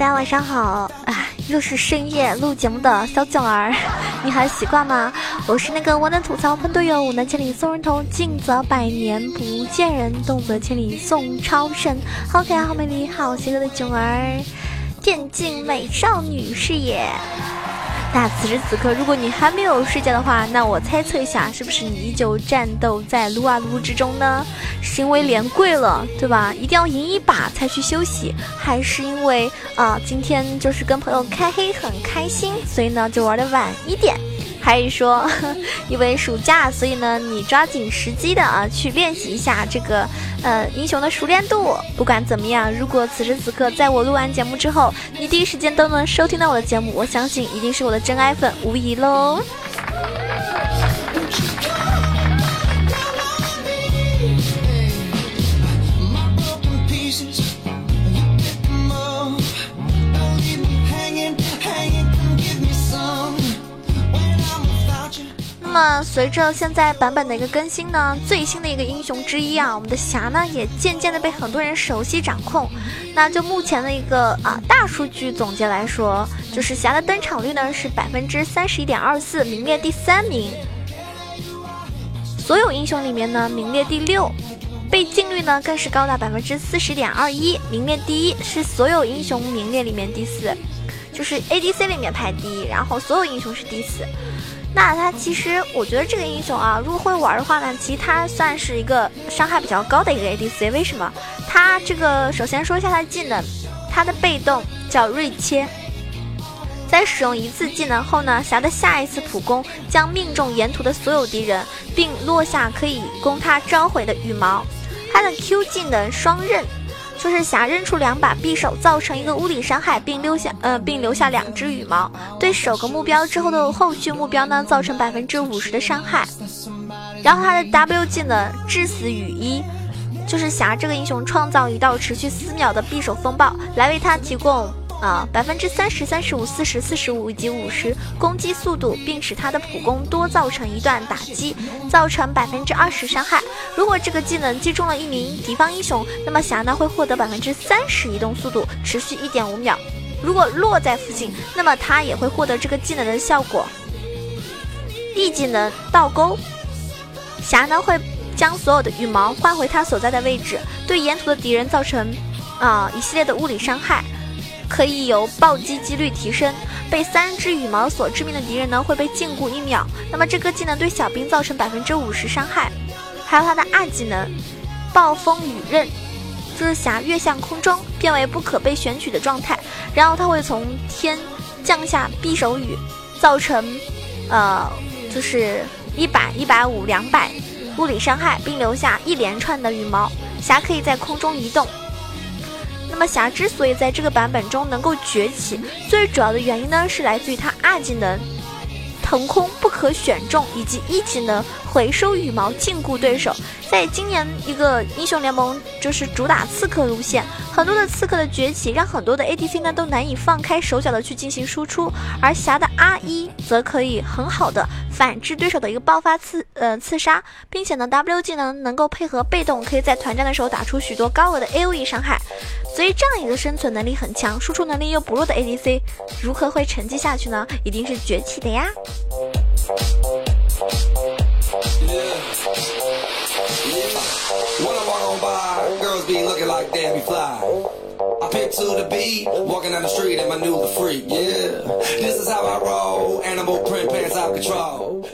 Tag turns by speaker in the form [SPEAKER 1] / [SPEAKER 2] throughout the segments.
[SPEAKER 1] 大家晚上好！哎，又是深夜录节目的小囧儿，你还习惯吗？我是那个我能吐槽喷队友，能千里送人头，近则百年不见人，动则千里送超神。好可爱，好美丽，好邪恶的囧儿，电竞美少女是也。那此时此刻，如果你还没有睡觉的话，那我猜测一下，是不是你依旧战斗在撸啊撸之中呢？是因为连跪了，对吧？一定要赢一把才去休息，还是因为啊，今天就是跟朋友开黑很开心，所以呢就玩的晚一点？还是说，因为暑假，所以呢，你抓紧时机的啊，去练习一下这个呃英雄的熟练度。不管怎么样，如果此时此刻在我录完节目之后，你第一时间都能收听到我的节目，我相信一定是我的真爱粉，无疑喽。么，随着现在版本的一个更新呢，最新的一个英雄之一啊，我们的霞呢，也渐渐的被很多人熟悉掌控。那就目前的一个啊大数据总结来说，就是霞的登场率呢是百分之三十一点二四，名列第三名。所有英雄里面呢，名列第六，被禁率呢更是高达百分之四十点二一，名列第一，是所有英雄名列里面第四，就是 ADC 里面排第一，然后所有英雄是第四。那他其实，我觉得这个英雄啊，如果会玩的话呢，其实他算是一个伤害比较高的一个 ADC。为什么？他这个首先说一下他的技能，他的被动叫锐切，在使用一次技能后呢，霞的下一次普攻将命中沿途的所有敌人，并落下可以供他召回的羽毛。他的 Q 技能双刃。就是霞扔出两把匕首，造成一个物理伤害，并留下呃，并留下两只羽毛，对首个目标之后的后续目标呢，造成百分之五十的伤害。然后他的 W 技能致死雨衣，就是霞这个英雄创造一道持续四秒的匕首风暴，来为他提供。啊，百分之三十三十五、四十四十五以及五十攻击速度，并使他的普攻多造成一段打击，造成百分之二十伤害。如果这个技能击中了一名敌方英雄，那么霞呢会获得百分之三十移动速度，持续一点五秒。如果落在附近，那么他也会获得这个技能的效果。E 技能倒钩，霞呢会将所有的羽毛换回他所在的位置，对沿途的敌人造成啊一系列的物理伤害。可以由暴击几率提升，被三只羽毛所致命的敌人呢会被禁锢一秒。那么这个技能对小兵造成百分之五十伤害。还有他的二技能，暴风雨刃，就是霞跃向空中变为不可被选取的状态，然后他会从天降下匕首雨，造成呃就是一百、一百五、两百物理伤害，并留下一连串的羽毛。霞可以在空中移动。那么霞之所以在这个版本中能够崛起，最主要的原因呢，是来自于他二技能腾空不可选中，以及一技能回收羽毛禁锢对手。在今年一个英雄联盟就是主打刺客路线，很多的刺客的崛起，让很多的 ADC 呢都难以放开手脚的去进行输出，而霞的 R 一则可以很好的反制对手的一个爆发刺呃刺杀，并且呢 W 技能能够配合被动，可以在团战的时候打出许多高额的 AOE 伤害，所以这样一个生存能力很强、输出能力又不弱的 ADC，如何会沉寂下去呢？一定是崛起的呀。Be looking like Debbie Fly. I pick to the beat, walking down the street in my new the freak, yeah. This is how I roll, animal print pants out control.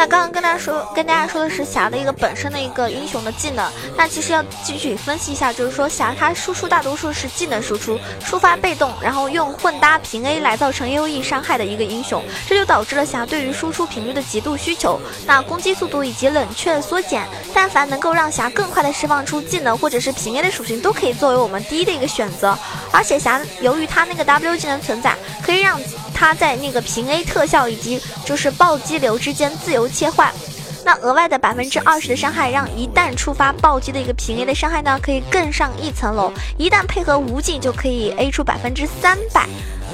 [SPEAKER 1] 那刚刚跟大家说，跟大家说的是霞的一个本身的一个英雄的技能。那其实要继续分析一下，就是说霞它输出大多数是技能输出，触发被动，然后用混搭平 A 来造成 AOE 伤害的一个英雄，这就导致了霞对于输出频率的极度需求。那攻击速度以及冷却缩减，但凡能够让霞更快的释放出技能或者是平 A 的属性，都可以作为我们第一的一个选择。而且霞由于它那个 W 技能存在，可以让它在那个平 A 特效以及就是暴击流之间自由切换。那额外的百分之二十的伤害，让一旦触发暴击的一个平 A 的伤害呢，可以更上一层楼。一旦配合无尽，就可以 A 出百分之三百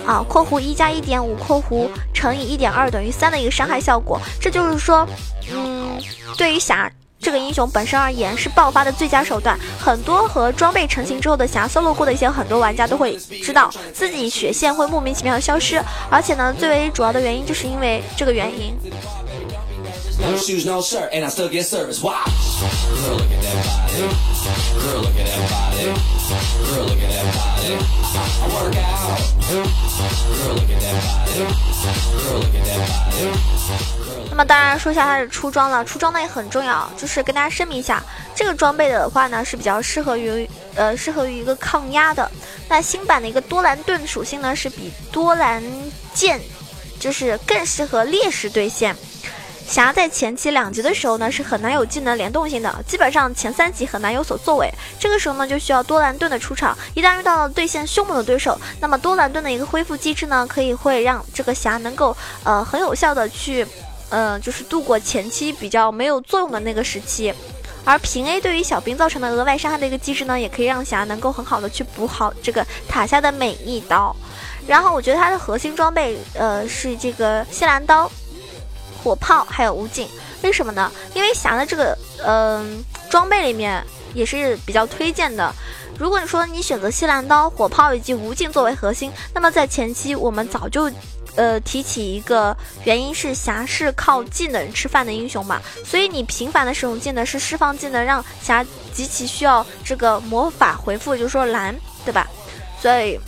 [SPEAKER 1] 啊（括弧一加一点五括弧乘以一点二等于三）的一个伤害效果。这就是说，嗯，对于霞。这个英雄本身而言是爆发的最佳手段。很多和装备成型之后的侠 solo 过的一些很多玩家都会知道自己血线会莫名其妙消失，而且呢，最为主要的原因就是因为这个原因。then，那么当然说一下他的出装了，出装呢也很重要，就是跟大家声明一下，这个装备的话呢，是比较适合于呃适合于一个抗压的。那新版的一个多兰盾属性呢，是比多兰剑，就是更适合劣势对线。侠在前期两级的时候呢，是很难有技能联动性的，基本上前三级很难有所作为。这个时候呢，就需要多兰盾的出场。一旦遇到了对线凶猛的对手，那么多兰盾的一个恢复机制呢，可以会让这个侠能够呃很有效的去，呃就是度过前期比较没有作用的那个时期。而平 A 对于小兵造成的额外伤害的一个机制呢，也可以让侠能够很好的去补好这个塔下的每一刀。然后我觉得它的核心装备呃是这个锡兰刀。火炮还有武警，为什么呢？因为侠的这个嗯装备里面也是比较推荐的。如果你说你选择锡兰刀、火炮以及武警作为核心，那么在前期我们早就呃提起一个原因是侠是靠技能吃饭的英雄嘛，所以你频繁的使用技能是释放技能，让侠极其需要这个魔法回复，就是说蓝，对吧？所以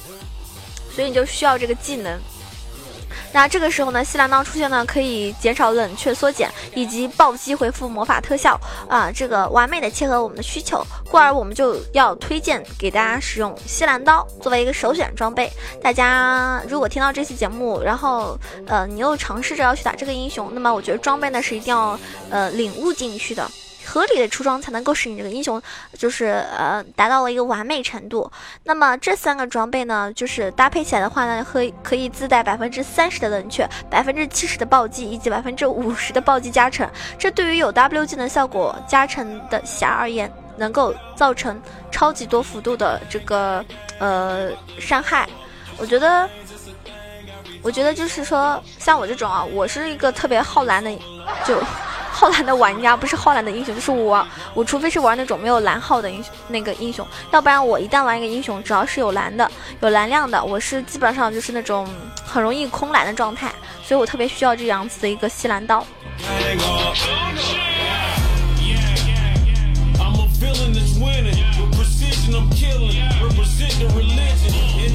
[SPEAKER 1] 所以你就需要这个技能。那这个时候呢，西兰刀出现呢，可以减少冷却缩减以及暴击回复魔法特效啊，这个完美的切合我们的需求，故而我们就要推荐给大家使用西兰刀作为一个首选装备。大家如果听到这期节目，然后呃你又尝试着要去打这个英雄，那么我觉得装备呢是一定要呃领悟进去的。合理的出装才能够使你这个英雄，就是呃达到了一个完美程度。那么这三个装备呢，就是搭配起来的话呢，可以可以自带百分之三十的冷却，百分之七十的暴击以及百分之五十的暴击加成。这对于有 W 技能效果加成的侠而言，能够造成超级多幅度的这个呃伤害。我觉得，我觉得就是说，像我这种啊，我是一个特别好蓝的，就。浩蓝的玩家不是浩蓝的英雄，就是我。我除非是玩那种没有蓝号的英雄，那个英雄，要不然我一旦玩一个英雄，只要是有蓝的、有蓝量的，我是基本上就是那种很容易空蓝的状态。所以我特别需要这样子的一个吸蓝刀。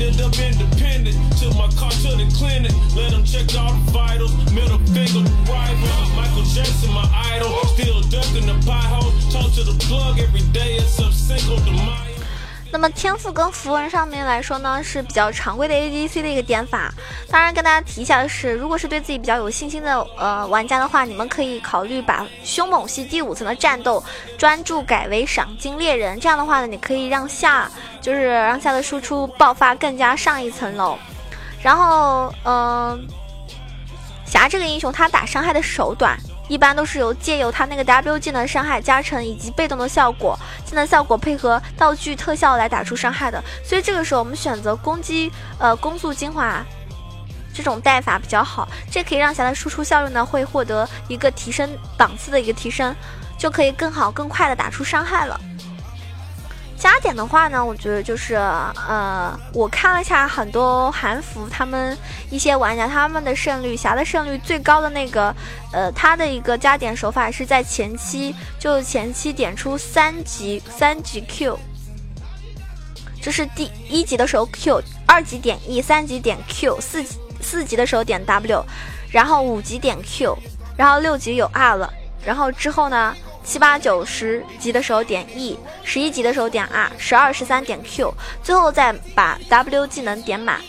[SPEAKER 2] ended up independent. Took my car to the clinic, let them check all the vitals. Middle finger to rival, Michael Jackson, my idol. Still ducking the pothole. Talk to the plug every day, it's up single to my.
[SPEAKER 1] 那么天赋跟符文上面来说呢，是比较常规的 ADC 的一个点法。当然跟大家提一下的是，如果是对自己比较有信心的呃玩家的话，你们可以考虑把凶猛系第五层的战斗专注改为赏金猎人。这样的话呢，你可以让下就是让下的输出爆发更加上一层楼。然后嗯，侠这个英雄他打伤害的手段。一般都是由借由他那个 W 技能伤害加成以及被动的效果，技能效果配合道具特效来打出伤害的。所以这个时候我们选择攻击呃攻速精华这种带法比较好，这可以让侠的输出效率呢会获得一个提升档次的一个提升，就可以更好更快的打出伤害了。加点的话呢，我觉得就是呃，我看了一下很多韩服，他们一些玩家他们的胜率，侠的胜率最高的那个，呃，他的一个加点手法是在前期，就前期点出三级三级 Q，就是第一级的时候 Q，二级点 E，三级点 Q，四四级的时候点 W，然后五级点 Q，然后六级有 R 了，然后之后呢？七八九十级的时候点 E，十一级的时候点 R，十二十三点 Q，最后再把 W 技能点满。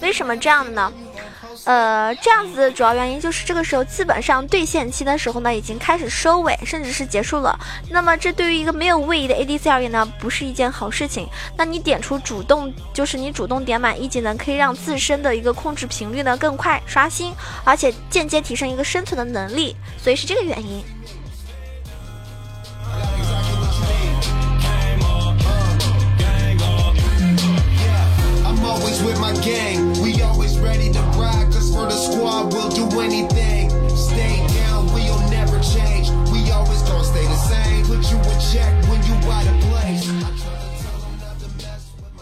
[SPEAKER 1] 为什么这样的呢？呃，这样子的主要原因就是这个时候基本上对线期的时候呢，已经开始收尾，甚至是结束了。那么这对于一个没有位移的 ADC 而言呢，不是一件好事情。那你点出主动，就是你主动点满一技能，可以让自身的一个控制频率呢更快刷新，而且间接提升一个生存的能力。所以是这个原因。
[SPEAKER 3] gang. We always ready to ride, cause for the squad we'll do anything. Stay down, we'll never change. We always gonna stay the same. Put you in check when you ride of place.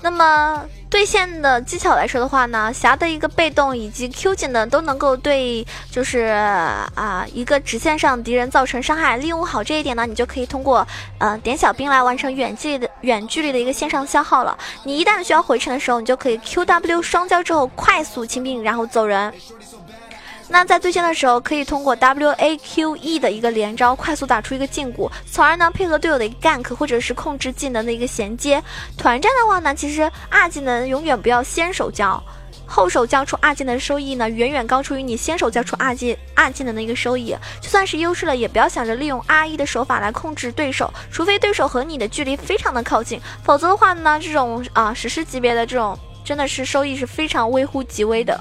[SPEAKER 1] 那么对线的技巧来说的话呢，霞的一个被动以及 Q 技能都能够对就是啊一个直线上敌人造成伤害。利用好这一点呢，你就可以通过呃点小兵来完成远距离的远距离的一个线上消耗了。你一旦需要回城的时候，你就可以 Q W 双交之后快速清兵，然后走人。那在对线的时候，可以通过 W A Q E 的一个连招，快速打出一个禁锢，从而呢配合队友的 gank 或者是控制技能的一个衔接。团战的话呢，其实二技能永远不要先手交，后手交出二技能的收益呢，远远高出于你先手交出二技二技能的一个收益。就算是优势了，也不要想着利用 R 一的手法来控制对手，除非对手和你的距离非常的靠近，否则的话呢，这种啊史诗级别的这种真的是收益是非常微乎其微的。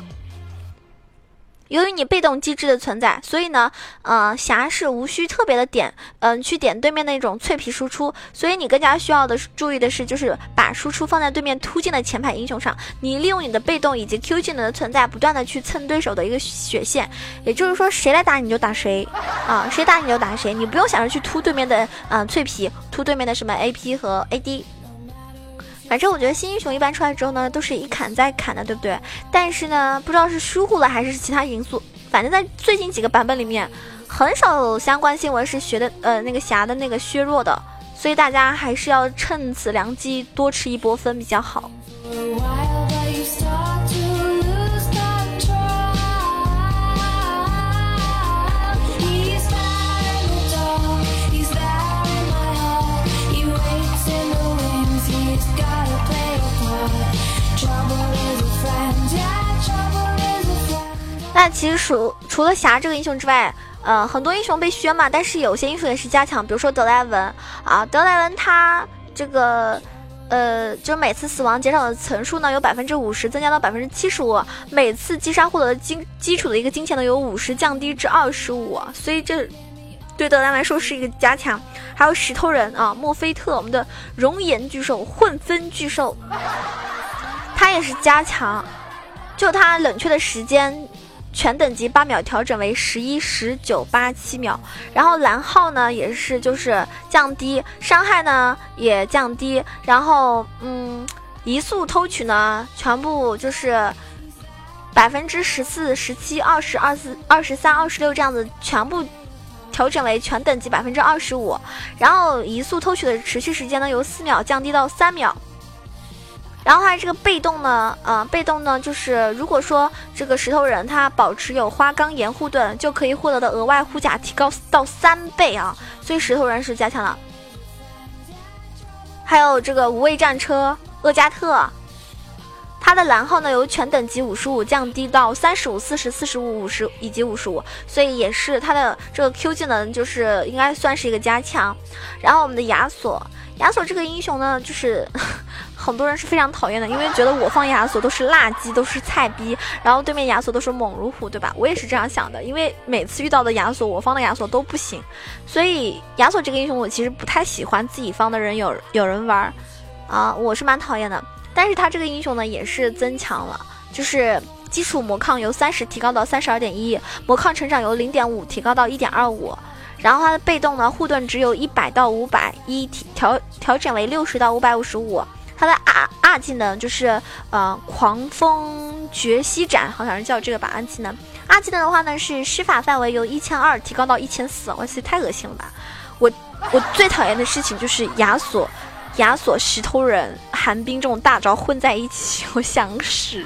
[SPEAKER 1] 由于你被动机制的存在，所以呢，呃，霞是无需特别的点，嗯，去点对面那种脆皮输出。所以你更加需要的注意的是，就是把输出放在对面突进的前排英雄上。你利用你的被动以及 Q 技能的存在，不断的去蹭对手的一个血线。也就是说，谁来打你就打谁，啊，谁打你就打谁，你不用想着去突对面的，嗯，脆皮，突对面的什么 AP 和 AD。反正我觉得新英雄一般出来之后呢，都是一砍再砍的，对不对？但是呢，不知道是疏忽了还是其他因素，反正在最近几个版本里面，很少有相关新闻是学的呃那个侠的那个削弱的，所以大家还是要趁此良机多吃一波分比较好。那其实除除了霞这个英雄之外，呃，很多英雄被削嘛，但是有些英雄也是加强，比如说德莱文啊，德莱文他这个，呃，就每次死亡减少的层数呢有百分之五十增加到百分之七十五，每次击杀获得的金基础的一个金钱呢有五十降低至二十五，所以这对德莱来说是一个加强。还有石头人啊，墨菲特，我们的熔岩巨兽、混分巨兽，他也是加强，就他冷却的时间。全等级八秒调整为十一、十九、八、七秒，然后蓝耗呢也是就是降低伤害呢也降低，然后嗯移速偷取呢全部就是百分之十四、十七、二十二、四、二十三、二十六这样子全部调整为全等级百分之二十五，然后移速偷取的持续时间呢由四秒降低到三秒。然后它这个被动呢，呃，被动呢就是如果说这个石头人他保持有花岗岩护盾，就可以获得的额外护甲提高到三倍啊，所以石头人是加强了。还有这个无畏战车厄加特，它的蓝耗呢由全等级五十五降低到三十五、四十四十五、五十以及五十五，所以也是它的这个 Q 技能就是应该算是一个加强。然后我们的亚索，亚索这个英雄呢就是。很多人是非常讨厌的，因为觉得我方亚索都是垃圾，都是菜逼，然后对面亚索都是猛如虎，对吧？我也是这样想的，因为每次遇到的亚索，我方的亚索都不行，所以亚索这个英雄我其实不太喜欢自己方的人有有人玩，啊，我是蛮讨厌的。但是他这个英雄呢也是增强了，就是基础魔抗由三十提高到三十二点一，魔抗成长由零点五提高到一点二五，然后他的被动呢护盾只有一百到五百一调调整为六十到五百五十五。他的二二技能就是呃狂风绝息斩，好像是叫这个吧。二技能二技能的话呢是施法范围由一千二提高到一千四，哇塞太恶心了吧！我我最讨厌的事情就是亚索、亚索石头人、寒冰这种大招混在一起，我想死。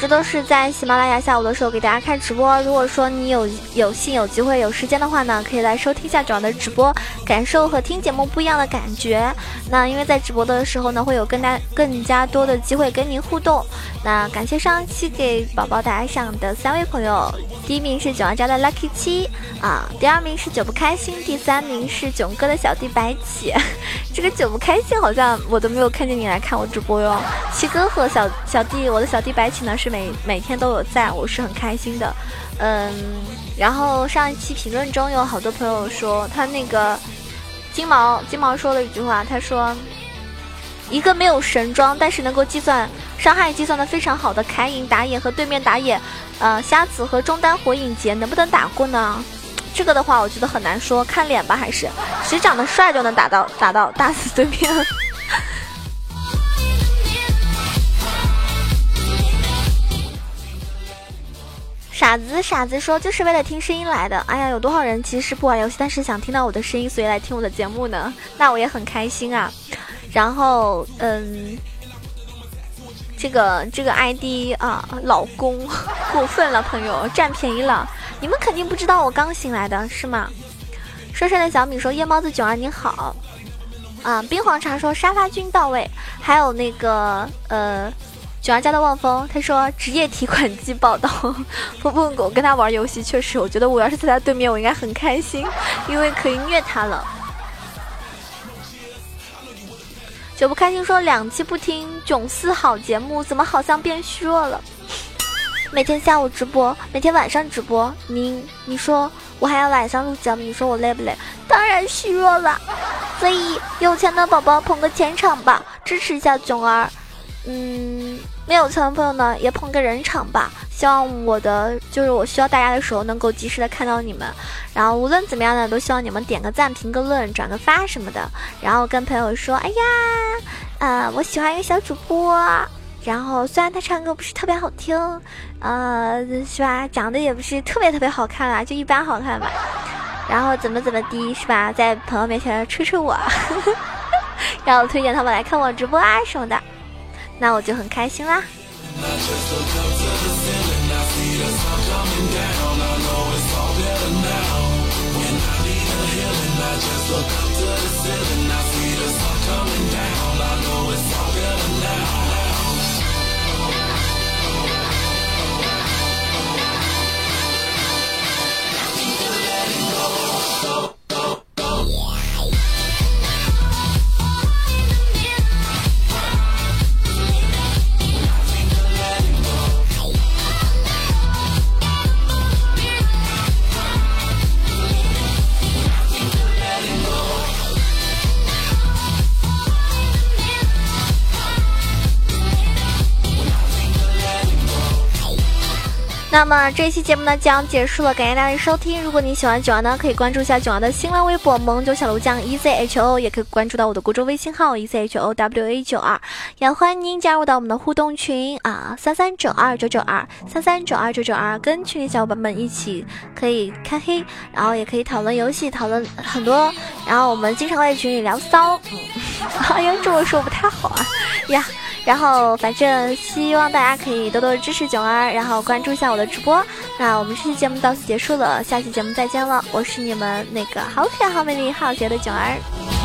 [SPEAKER 1] 这都是在喜马拉雅下午的时候给大家开直播。如果说你有有幸有机会有时间的话呢，可以来收听一下九儿的直播，感受和听节目不一样的感觉。那因为在直播的时候呢，会有更加更加多的机会跟您互动。那感谢上一期给宝宝打赏的三位朋友，第一名是九儿家的 Lucky 七啊，第二名是九不开心，第三名是囧哥的小弟白起。这个九不开心好像我都没有看见你来看我直播哟。七哥和小小弟，我的小弟白起呢是每每天都有在，我是很开心的。嗯，然后上一期评论中有好多朋友说他那个金毛金毛说了一句话，他说一个没有神装但是能够计算伤害计算的非常好的凯隐打野和对面打野，呃瞎子和中单火影节能不能打过呢？这个的话我觉得很难说，看脸吧，还是谁长得帅就能打到打到打死对面。傻子，傻子说就是为了听声音来的。哎呀，有多少人其实不玩游戏，但是想听到我的声音，所以来听我的节目呢？那我也很开心啊。然后，嗯，这个这个 ID 啊，老公过分了，朋友占便宜了。你们肯定不知道我刚醒来的是吗？帅帅的小米说夜猫子囧儿你好。啊，冰皇茶说沙发君到位。还有那个呃。九儿家的望风，他说职业提款机报道。不不，我跟他玩游戏，确实，我觉得我要是在他对面，我应该很开心，因为可以虐他了。就不开心说两期不听囧四好节目，怎么好像变虚弱了？每天下午直播，每天晚上直播，你你说我还要晚上录节目，你说我累不累？当然虚弱了。所以有钱的宝宝捧个钱场吧，支持一下囧儿。嗯，没有钱的朋友呢，也捧个人场吧。希望我的就是我需要大家的时候，能够及时的看到你们。然后无论怎么样呢，都希望你们点个赞、评个论、转个发什么的。然后跟朋友说：“哎呀，呃，我喜欢一个小主播。然后虽然他唱歌不是特别好听，呃，是吧？长得也不是特别特别好看啊，就一般好看吧。然后怎么怎么地，是吧？在朋友面前吹吹我，然后推荐他们来看我直播啊什么的。”那我就很开心啦。那么这期节目呢将结束了，感谢大家的收听。如果你喜欢九儿呢，可以关注一下九儿的新浪微博“萌九小楼酱 E Z H O”，也可以关注到我的公众微信号 “E Z H O W A 九二”，也欢迎您加入到我们的互动群啊，三三九二九九二三三九二九九二，跟群里小伙伴们一起可以开黑，然后也可以讨论游戏，讨论很多。然后我们经常在群里聊骚，哎呀，这么说不太好啊呀。然后，反正希望大家可以多多支持囧儿，然后关注一下我的直播。那我们这期节目到此结束了，下期节目再见了。我是你们那个好可爱、好美丽、好绝的囧儿。